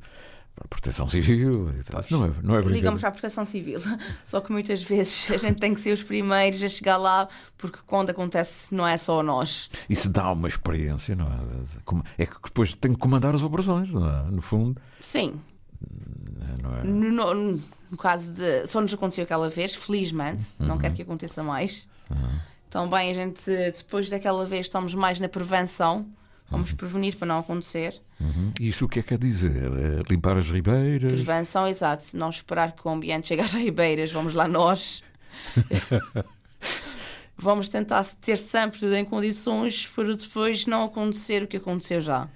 para a Proteção Civil e tal. Não é, não é Ligamos para a Proteção Civil. Só que muitas vezes a gente tem que ser os primeiros a chegar lá, porque quando acontece não é só nós. Isso dá uma experiência, não é? É que depois tem que comandar as operações, não é? No fundo. Sim. Não é? no, no, no, caso de. Só nos aconteceu aquela vez, felizmente. Uhum. Não quero que aconteça mais. Uhum. Também a gente, depois daquela vez, estamos mais na prevenção Vamos prevenir para não acontecer. Uhum. Isso o que é que quer dizer? É limpar as ribeiras? Prevenção, exato. Não esperar que o ambiente chegue às ribeiras, vamos lá nós. vamos tentar ter sempre tudo em condições para depois não acontecer o que aconteceu já.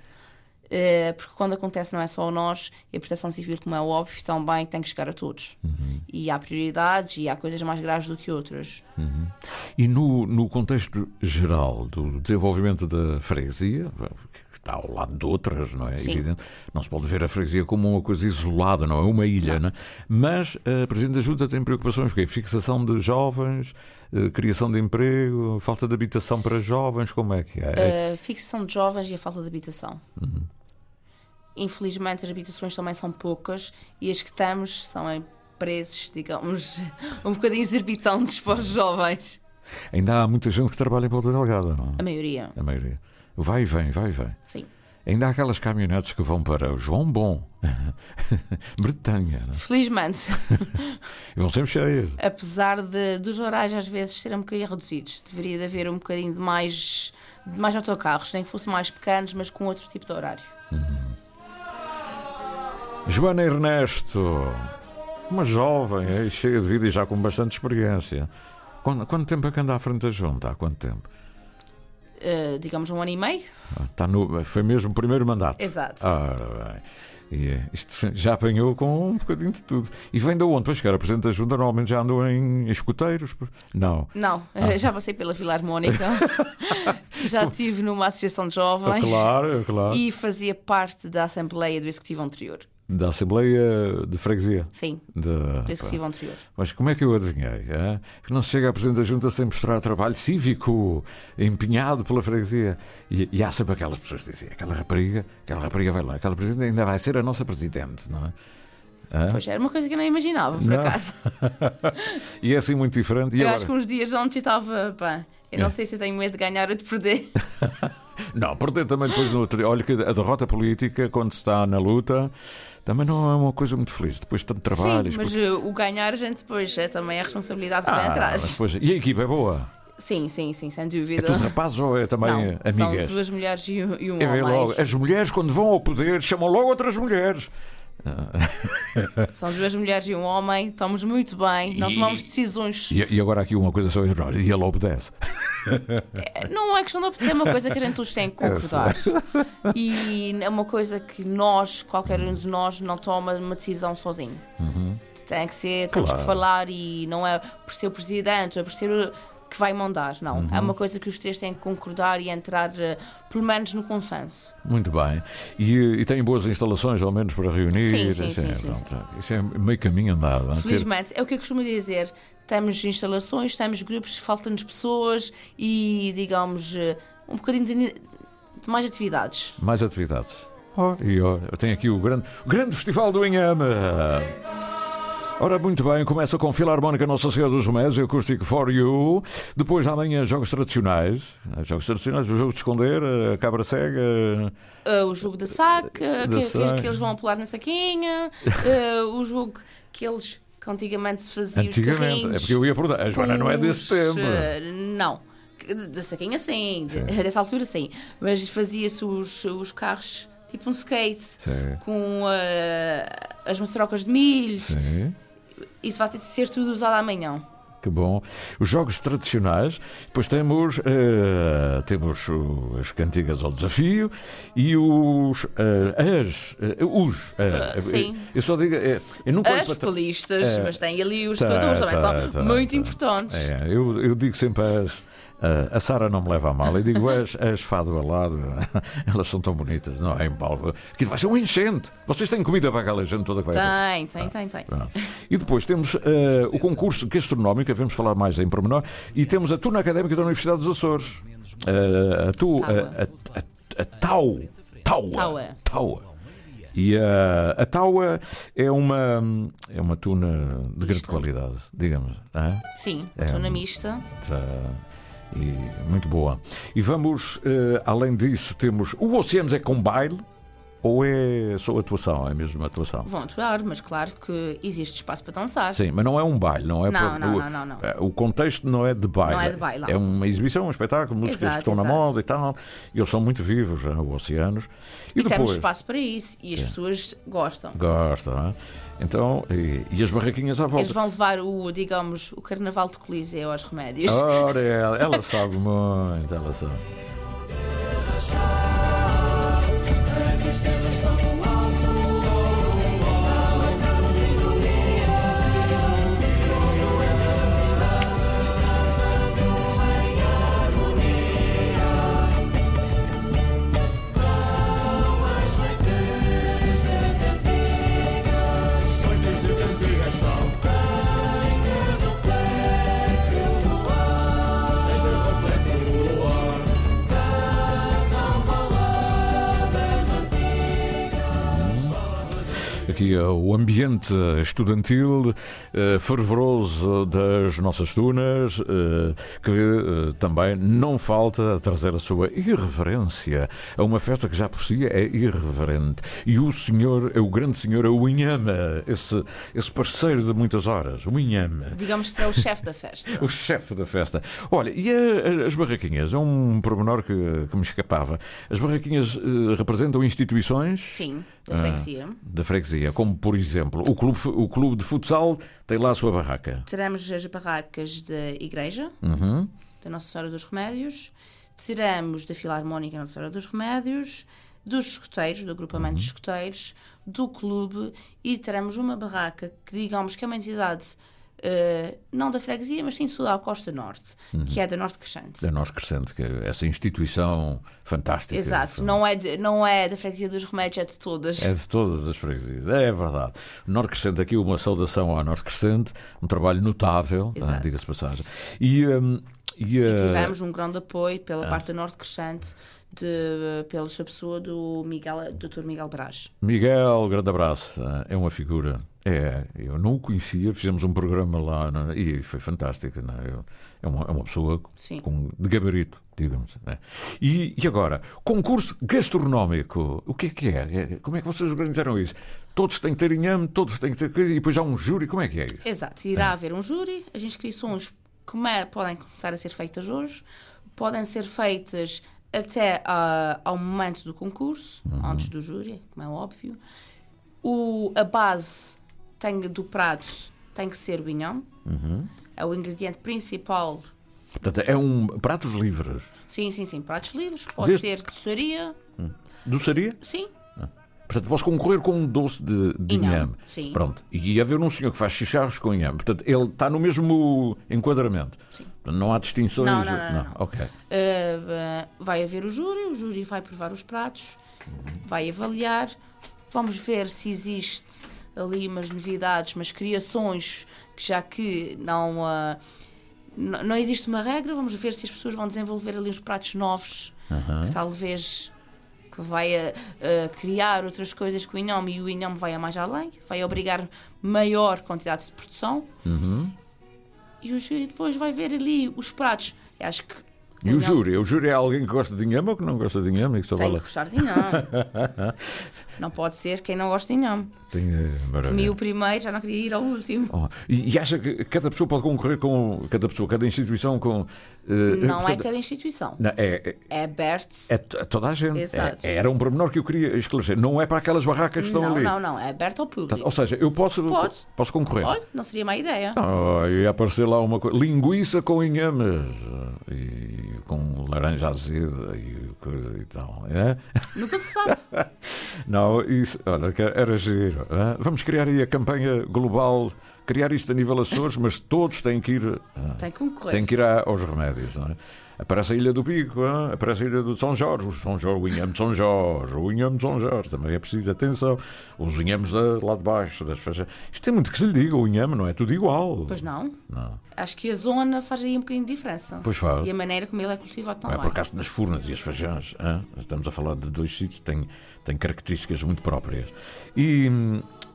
Eh, porque quando acontece não é só nós, e a proteção civil, como é óbvio, também tem que chegar a todos. Uhum. E há prioridades e há coisas mais graves do que outras. Uhum. E no, no contexto geral do desenvolvimento da freguesia, que está ao lado de outras, não é? Sim. Evidente, não se pode ver a freguesia como uma coisa isolada, não é? Uma ilha, não. não é? Mas a Presidente da Junta tem preocupações com a fixação de jovens, eh, criação de emprego, falta de habitação para jovens, como é que é? A fixação de jovens e a falta de habitação. Uhum. Infelizmente, as habitações também são poucas e as que temos são em preços, digamos, um bocadinho exorbitantes para os jovens. Ainda há muita gente que trabalha em Ponta Delgada, não é? A maioria. A maioria. Vai e vem, vai e vem. Sim. Ainda há aquelas caminhonetes que vão para João Bom, Bretanha. Não? É? Felizmente. e vão sempre cheias. Apesar de, dos horários às vezes serem um bocadinho reduzidos, deveria de haver um bocadinho de mais, de mais autocarros, nem que fossem mais pequenos, mas com outro tipo de horário. Uhum. Joana Ernesto, uma jovem, cheia de vida e já com bastante experiência. Quanto, quanto tempo é que anda à frente da junta? Há quanto tempo? Uh, digamos um ano e meio. Ah, Está no, foi mesmo o primeiro mandato. Exato. Ora bem. E eh, isto já apanhou com um bocadinho de tudo. E vem da onde? Pois que era Presidente da Junta, normalmente já andou em escuteiros. Não. Não, eh, já passei pela Filarmónica, já estive numa associação de jovens Claro, claro. e fazia parte da Assembleia do Executivo Anterior. Da Assembleia de Freguesia. Sim, do Executivo Anterior. Mas como é que eu adivinhei? é? Que não se chega a Presidente da Junta sem mostrar trabalho cívico, empenhado pela freguesia. E, e há sempre aquelas pessoas que dizem: aquela rapariga, aquela rapariga vai lá, aquela Presidente ainda vai ser a nossa Presidente, não é? Pois era uma coisa que eu não imaginava, por Não. acaso. E é assim muito diferente. E eu agora? acho que uns dias antes eu estava, pá, eu não É. sei se tenho medo de ganhar ou de perder. Não, perder também depois no outro. Olha que a derrota política, quando se está na luta, também não é uma coisa muito feliz. Depois de tanto trabalho. Sim, mas uh, o ganhar a gente depois é também a responsabilidade que vem Ah, mas atrás. depois- E a equipa é boa? Sim, sim, sim, sem É dúvida. tudo rapazes ou é também não, amigas? São duas mulheres e um, e um É homem. logo, as mulheres, quando vão ao poder, chamam logo outras mulheres. São duas mulheres e um homem, estamos muito bem, não E- tomamos decisões. E, e agora aqui uma coisa só ignora, e ele obedece. Não é questão de obedecer, é uma coisa que a gente todos tem que concordar. E é uma coisa que nós, qualquer um de nós, não toma uma decisão sozinho. Tem que ser, temos Claro. que falar e não é por ser o presidente ou por ser o que vai mandar, não. É uma coisa que os três têm que concordar e entrar, eh, pelo menos, no consenso. Muito bem. E, e tem boas instalações, ao menos, para reunir. Sim, sim, Assim, sim, sim. pronto. Isso é meio caminho andado. é? Ter- Felizmente, é o que eu costumo dizer. Temos instalações, temos grupos, faltam-nos pessoas e, digamos, eh, um bocadinho de, de mais atividades. Mais atividades. Oh, e olha, tem aqui o grande, o grande Festival do Inhame. Ora, muito bem, começa com Filarmónica Nossa Senhora dos Remédios e Acústico for You. Depois, amanhã, jogos tradicionais. Jogos tradicionais, o jogo de esconder, a cabra cega. Uh, o jogo da saca, Da que, que- que eles vão pular na saquinha, uh, o jogo que eles que antigamente se faziam os Antigamente. É porque eu ia perguntar. A Joana não é desse tempo. não. Da saquinha sim, de- dessa altura sim. Mas fazia-se os, os carros tipo um skate, Sim. com uh, as maçarocas de milho. Sim. Isso vai ter de ser tudo usado amanhã. Que bom. Os jogos tradicionais, depois temos, eh, temos as cantigas ao desafio e os. eh, as. eh, os. Ah, sim. Eu só digo. eu nunca As É. mas tem ali os Tá, jogadores também, tá, são tá, muito tá. importantes. É, eu, eu digo sempre as. Eh, a Sara não me leva a mal. Eu digo as, as fado alado, elas são tão bonitas, não é? Em Paulo. Aquilo vai ser um enchente. Vocês têm comida para aquela gente toda que vai Tem, tem, tem, tem. Pronto. E depois temos eh, o concurso gastronómico, vamos falar mais em pormenor, e temos a turma académica da Universidade dos Açores. Eh, a, tu, a, a, a, a Tau. Taua. Taua. E a, a Taua é uma, é uma tuna de grande qualidade, digamos. hã? Sim, É, estou na mista. Tá. E muito boa. E vamos, eh, além disso, temos o Oceanos é com baile ou é só atuação? É mesmo atuação? Vão atuar, mas claro que existe espaço para dançar. Sim, mas não é um baile, não é? Não, por- não, o, não, não, não. eh, O contexto não é de baile. Não é de baile. É uma exibição, um espetáculo, músicas Exato, que estão na exato. moda e tal. E eles são muito vivos, né, o Oceanos. E, E, depois. temos espaço para isso e as pessoas gostam. Gostam, não é? Então, e, e as barraquinhas à volta. Eles vão levar o, digamos, o carnaval de Coliseu aos remédios. Ora, ela, ela sabe muito, ela sabe. Aqui o ambiente estudantil eh, fervoroso das nossas tunas, eh, que eh, também não falta a trazer a sua irreverência a uma festa que já por si é irreverente. E o senhor, o grande senhor, é o Inhama, esse, esse parceiro de muitas horas, o Inhama. Digamos que será o chefe da festa. O chefe da festa. Olha, e a- as barraquinhas? É um pormenor que, que me escapava. As barraquinhas eh, representam instituições Sim, da Ah. freguesia. da freguesia. Como, por exemplo, o clube, o clube de futsal tem lá a sua barraca. Teremos as barracas da igreja, Uhum. da Nossa Senhora dos Remédios, teremos da Filarmónica Nossa Senhora dos Remédios, dos escoteiros, do agrupamento de escoteiros, do clube e teremos uma barraca que digamos que é uma entidade eh, não da freguesia, mas sim a Costa Norte, que é da Norte Crescente. Da Nós Crescente, que é essa instituição fantástica. Exato, não é, de- não é da freguesia dos remédios, é de todas. É de todas as freguesias, é verdade. Norte Crescente, aqui uma saudação ao Norte Crescente, um trabalho notável, ah, diga-se passagem. E, hum, e, E ah, tivemos um grande apoio pela Ah. parte do Norte Crescente, de, pela sua pessoa, do Miguel, Dr. Miguel Braz. Miguel, grande abraço, é uma figura. É, eu não o conhecia, fizemos um programa lá não é? e foi fantástico. Não é? Eu- é, uma, é uma pessoa com, de gabarito, digamos. né? E, e agora, concurso gastronómico, o que é que é? É- Como é que vocês organizaram isso? Todos têm que ter inhame, todos têm que ter e depois há um júri, como é que é isso? Exato, irá haver um júri, as inscrições come- podem começar a ser feitas hoje, podem ser feitas até ah, ao momento do concurso, antes do júri, como é óbvio. O, a base tem, do prato tem que ser o inhame, é o ingrediente principal. Portanto, é um pratos livres. Sim, sim, sim, pratos livres, pode Desde- ser doçaria, Doçaria? sim, Portanto, posso concorrer com um doce de, de Inhame, inhame. sim. Pronto. E haver um senhor que faz chicharros com inhame. Portanto, ele está no mesmo enquadramento. Sim. Não há distinções. Não, não, não, não. Ok. Uh, vai haver o júri, o júri vai provar os pratos, vai avaliar, vamos ver se existe ali umas novidades, umas criações, que já que não, uh, n- não existe uma regra, vamos ver se as pessoas vão desenvolver ali uns pratos novos, que talvez que vai a, a criar outras coisas com o inhame e o inhame vai a mais além, vai obrigar maior quantidade de produção. E o júri depois vai ver ali os pratos. Eu acho que E o júri? O júri é alguém que gosta de inhame ou que não gosta de inhame? Que só Tem que gostar de inhame. não pode ser quem não gosta de inhame. Maravilha. Comi o primeiro, já não queria ir ao último. Oh, e, e acha que cada pessoa pode concorrer com. Cada pessoa, cada instituição com. eh, Não é portanto, cada instituição. não, é, é, É aberto. é to- é toda a gente. Exato. É- era um pormenor que eu queria esclarecer. Não é para aquelas barracas que estão não, ali. não, não. É aberto ao público. Ou seja, eu posso, Pode. posso concorrer. Olha, não seria má ideia. Oh, ia aparecer lá uma coisa. Linguiça com inhames eh, e com laranja azeda e coisa e tal. É? Nunca se sabe. Não, isso, olha, era giro. é? Vamos criar aí a campanha global, criar isto a nível Açores, mas todos têm que ir. eh, Tem que. Têm que ir aos remédios, não é? Aparece a Ilha do Pico, é? aparece a Ilha do São Jorge, o São Jorge, o Inhame de São Jorge, o Inhame de São Jorge, também é preciso atenção. Os Inhames lá de baixo, das faixas. Isto tem muito que se lhe diga, o Inhame não é tudo igual. Pois não. Não. Acho que a zona faz aí um bocadinho de diferença. Pois faz. E a maneira como ele é cultivado é também. por acaso nas Furnas e as Fajãs. hã? Estamos a falar de dois sítios que têm características muito próprias. E,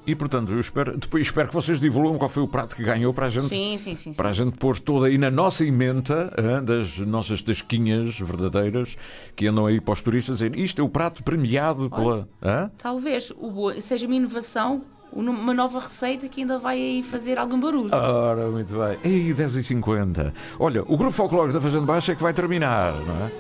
e portanto, eu espero, depois espero que vocês divulguem qual foi o prato que ganhou para a gente. Sim, sim, sim. Para a gente pôr toda aí na nossa emenda hã, das nossas tasquinhas verdadeiras que andam aí para os turistas dizer isto é o prato premiado pela. hã? Talvez o seja uma inovação, uma nova receita que ainda vai aí fazer algum barulho. Ora, muito bem. Ei, 10h50. Olha, o grupo folclórico da Fazenda Baixa é que vai terminar, não é?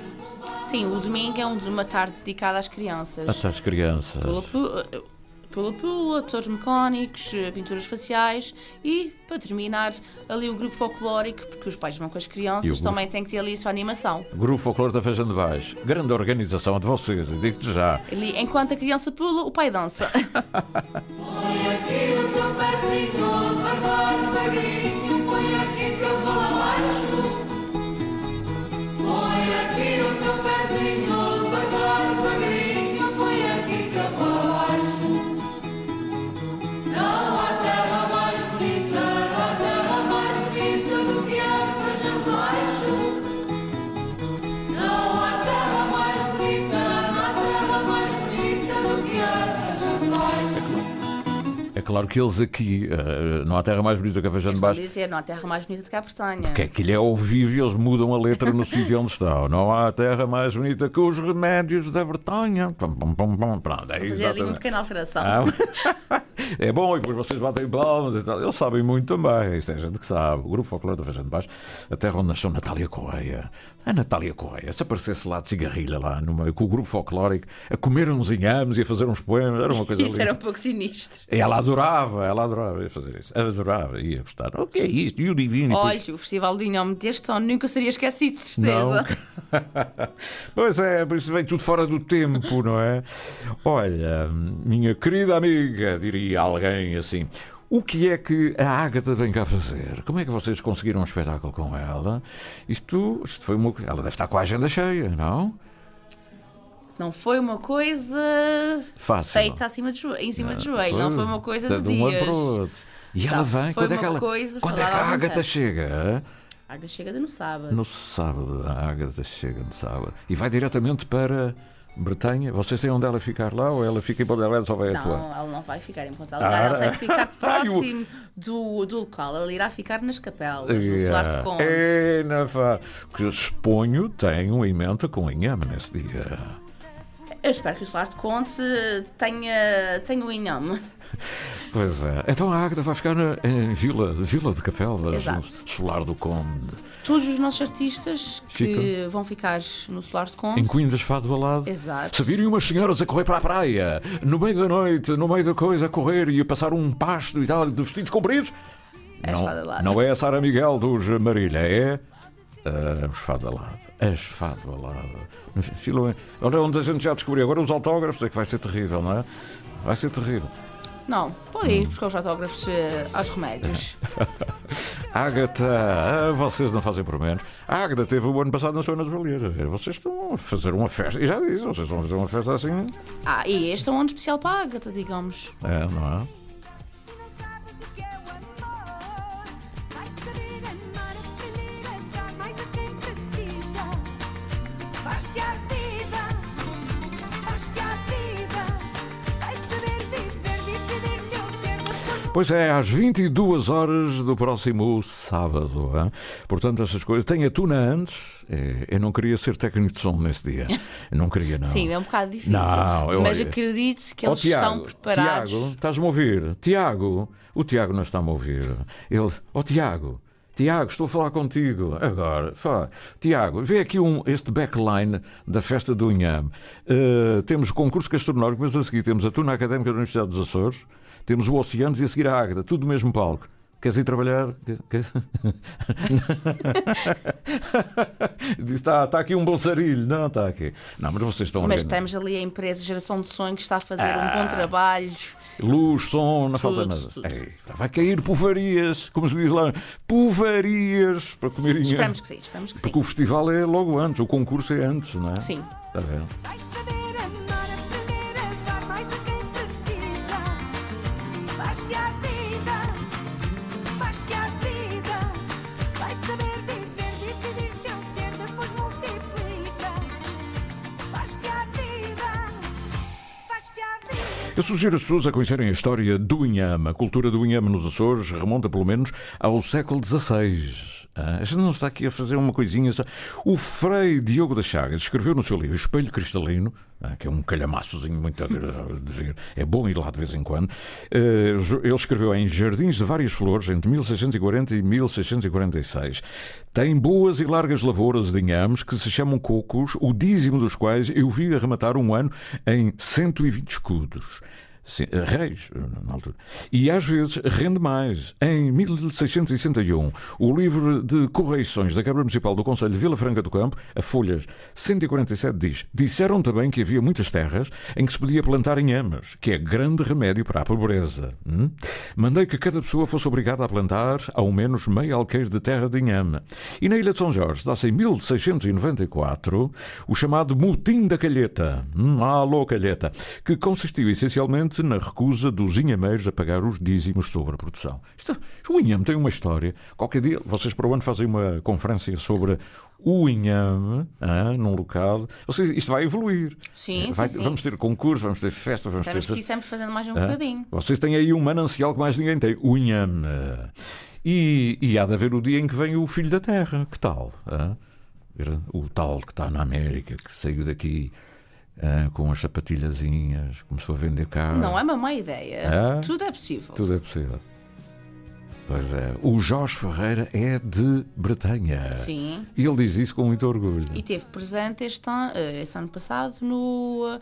Sim, o domingo é um- uma tarde dedicada às crianças. Até as crianças. Pula Pula, Pula atores mecânicos, pinturas faciais e, para terminar, ali o grupo folclórico, porque os pais vão com as o crianças, grupo- também tem que ter ali a sua animação. Grupo Folclore da Fazenda Baixo. Grande organização de vocês, digo-te já. Ali, enquanto a criança pula, o pai dança. É claro que eles aqui, eh, não há terra mais bonita que a Eles vão Baixo. dizer, não há terra mais bonita que a Bretanha. Porque aquilo é ao vivo e eles mudam a letra no sítio onde estão. Não há terra mais bonita que os remédios da Bretanha. Pum, pum, pum, pum. Pronto, é Fazer ali uma pequena alteração. Ah, é bom, e depois vocês batem palmas e tal. Eles sabem muito também. Isto é gente que sabe. O grupo folclore da Feijão de Baixo, a terra onde nasceu Natália Correia. A Natália Correia, se aparecesse lá de cigarrilha, lá no meio, com o grupo folclórico, a comer uns inhames e a fazer uns poemas, era uma coisa Isso linda. era um pouco sinistro. E ela adorava, ela adorava ia fazer isso. Adorava, ia gostar. O que é isto? E o divino? Depois- Olha, o Festival do Inhome deste ano nunca seria esquecido, de certeza. pois é, por isso vem tudo fora do tempo, não é? Olha, minha querida amiga, diria alguém assim. O que é que a Ágata vem cá fazer? Como é que vocês conseguiram um espetáculo com ela? Isto, isto foi uma. Ela deve estar com a agenda cheia, não? Não foi uma coisa Fácil. feita acima de em cima de joelho, não foi uma coisa de, de um dias. E ela vem, foi quando é que ela. quando é que a Ágata chega? A água chega no sábado. No sábado, a Ágata chega no sábado. E vai diretamente para Bretanha. Vocês têm onde ela ficar lá ou ela fica em Pontevedra ou vai atuar? Não, ela não vai ficar em Ponta Ah. Ela tem que ficar próximo do, do local. Ela irá ficar nas capelas, no Solar de Conde. É, não vá. Que eu suponho tem um emenda com inhame nesse dia. Eu espero que o Solar de Conde tenha, tenha o inhame. Pois é. Então a Ágata vai ficar na, em Vila, Vila de Capelas, Exato. no Solar do Conde. Todos os nossos artistas que vão ficar no Solar de Conde. Em Coimbras Fado Balado. Exato. Se virem umas senhoras a correr para a praia, no meio da noite, no meio da coisa, a correr e a passar um pasto e tal, de vestidos compridos. É não, não é a Sara Miguel dos Marília, é ah, os Fado Balado. As Fado Balado. Filo- Olha onde a gente já descobriu. Agora os autógrafos é que vai ser terrível, não é? Vai ser terrível. Não, pode ir buscar os autógrafos eh, aos remédios. Ágata, ah, vocês não fazem por menos. A Ágata teve o ano passado na Zona dos Valias. a ver, Vocês estão a fazer uma festa. E já disse, vocês vão fazer uma festa assim. Ah, e este é um ano especial para a Agatha, digamos. É, não é? Pois é, às 22 horas do próximo sábado. hã? Portanto, essas coisas. Tem a tuna antes. É, Eu não queria ser técnico de som nesse dia. Eu não queria, não. Sim, é um bocado difícil. Não, eu- mas acredite que eles estão preparados. Tiago, estás-me a ouvir? Tiago, o Tiago não está-me a ouvir. Ele, ó Tiago, Tiago, estou a falar contigo. Agora, fala. Tiago, vê aqui um, este backline da festa do Inhame. Uh, temos o concurso gastronómico, mas a seguir temos a turma académica da Universidade dos Açores, temos o Oceanos e a seguir a Águeda, tudo no mesmo palco. Queres ir trabalhar? Diz, está, está aqui um bolsarilho. Não, está aqui. Não, mas vocês estão Mas temos ali a empresa Geração de Sonho que está a fazer um Ah. bom trabalho. Luz, som, não falta Tudo, nada. tudo. Ei, vai cair povarias, como se diz lá, povarias para comer. Esperamos que sim, esperamos que sim. Porque o festival é logo antes, o concurso é antes, não é? Sim. Está vendo? Eu sugiro as pessoas a conhecerem a história do inhame. A cultura do inhame nos Açores remonta pelo menos ao século XVI. Ah, a gente não está aqui a fazer uma coisinha. O Frei Diogo da Chagas escreveu no seu livro Espelho Cristalino, ah, que é um calhamaçozinho muito agradável de ver, é bom ir lá de vez em quando. Eh, Ele escreveu em Jardins de Várias Flores entre 1640 e 1646. Tem boas e largas lavouras de inhames que se chamam cocos, o dízimo dos quais eu vi arrematar um ano em 120 escudos. Sim, eh, reis, eh, na altura. E às vezes rende mais. Em 1661, o livro de correições da Câmara Municipal do Conselho de Vila Franca do Campo, a folhas 147, diz: Disseram também que havia muitas terras em que se podia plantar inhames, que é grande remédio para a pobreza. Hum? Mandei que cada pessoa fosse obrigada a plantar ao menos meio alqueire de terra de inhame. E na Ilha de São Jorge, dá-se em 1694, o chamado Mutim da Calheta. Hum, alô, Calheta. Que consistiu essencialmente na recusa dos inhameiros a pagar os dízimos sobre a produção. Isto, o inhame tem uma história. Qualquer dia, vocês para o ano fazem uma conferência sobre o inhame, ah, num local. Vocês, isto vai evoluir. Sim, Vai- sim, sim. Vamos ter concurso, vamos ter festa, vamos Temos ter. ir sempre fazendo mais um Hã? bocadinho. Vocês têm aí um manancial que mais ninguém tem, o inhame. E, e há de haver o dia em que vem o filho da terra. Que tal? Ver O tal que está na América, que saiu daqui ah, com as sapatilhazinhas, começou a vender carro. Não é uma má ideia. É? Tudo é possível. Tudo é possível. Pois é. O Jorge Ferreira é de Bretanha. Sim. E ele diz isso com muito orgulho. E teve presente este ano, eh, este ano passado no, eh,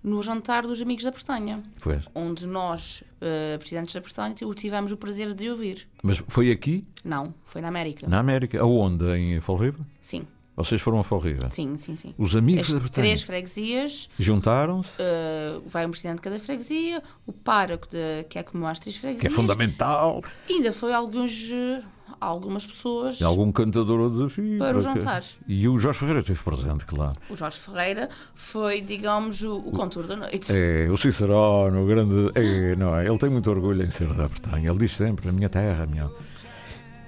no jantar dos Amigos da Bretanha, Pois. onde nós, eh, presidentes da Bretanha, tivemos o prazer de ouvir. Mas foi aqui, Não, foi na América. na América, aonde? Em Fall River? Sim, Vocês foram a River? sim, sim, sim. Os amigos As da Bretanha três freguesias, juntaram-se, eh, vai um presidente de cada freguesia, o pároco, de, que é como as três freguesias. que é fundamental, ainda foi alguns, eh, algumas pessoas. e algum cantador a desafio. Para o porque- jantar. E o Jorge Ferreira esteve presente, claro. O Jorge Ferreira foi, digamos, o, o contour da noite. É, o Cicerone, o grande. É, não é? Ele tem muito orgulho em ser da Bretanha. Ele diz sempre: a minha terra, a minha.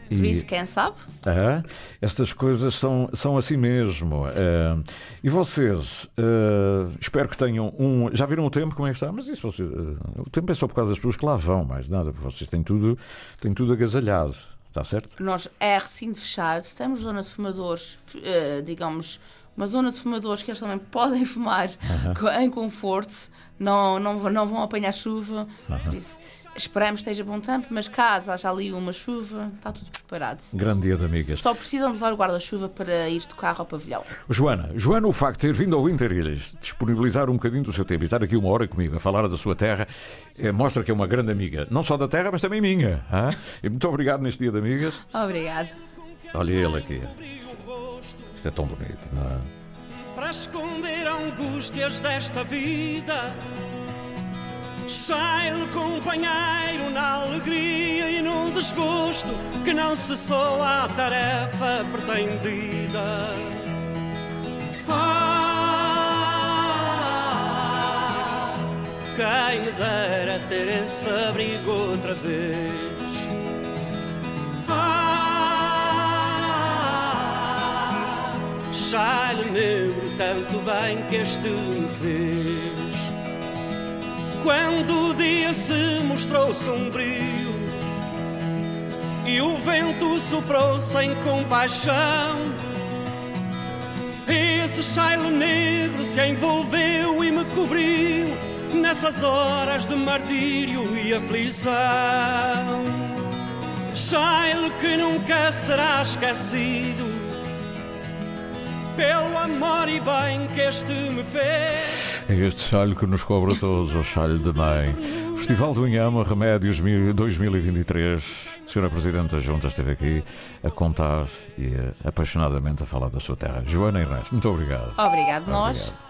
Por isso, quem sabe? Ah, estas coisas são, são assim mesmo. Ah, e vocês, ah, espero que tenham um. Já viram o tempo como é que está? Mas isso vocês, ah, o tempo é só por causa das pessoas que lá vão, mais nada, porque vocês têm tudo, têm tudo agasalhado. Está certo? Nós é recinto fechado, temos zona de fumadores, eh, digamos, uma zona de fumadores que eles também podem fumar em conforto, não, não, vão- não vão apanhar chuva, por isso esperamos que esteja bom tempo, mas caso haja ali uma chuva, está tudo preparado. Grande dia de amigas. Só precisam de levar o guarda-chuva para ir de carro ao pavilhão. Joana, Joana, o facto de ter vindo ao Interilhas, disponibilizar um bocadinho do seu tempo e estar aqui uma hora comigo a falar da sua terra, eh, mostra que é uma grande amiga, não só da terra, mas também minha. hã? E muito obrigado neste dia de amigas. Obrigada. Olha ele aqui. Isto, isto é tão bonito, não é? para esconder angústias desta vida. Sai-lhe companheiro na alegria e no desgosto que não cessou a tarefa pretendida. Ah, quem me dera ter esse abrigo outra vez. Ah, Chale negro, tanto bem que este me fez. Quando o dia se mostrou sombrio e o vento soprou sem compaixão, esse chale negro se envolveu e me cobriu nessas horas de martírio e aflição. Chale que nunca será esquecido pelo amor e bem que este me fez. É este chalho que nos cobra todos, o chalho de mãe. Festival do Inhama Remédios 2023. A Senhora Presidente da Junta esteve aqui a contar e eh, apaixonadamente a falar da sua terra. Joana Ernesto, muito obrigado. Obrigado, nós. Obrigado.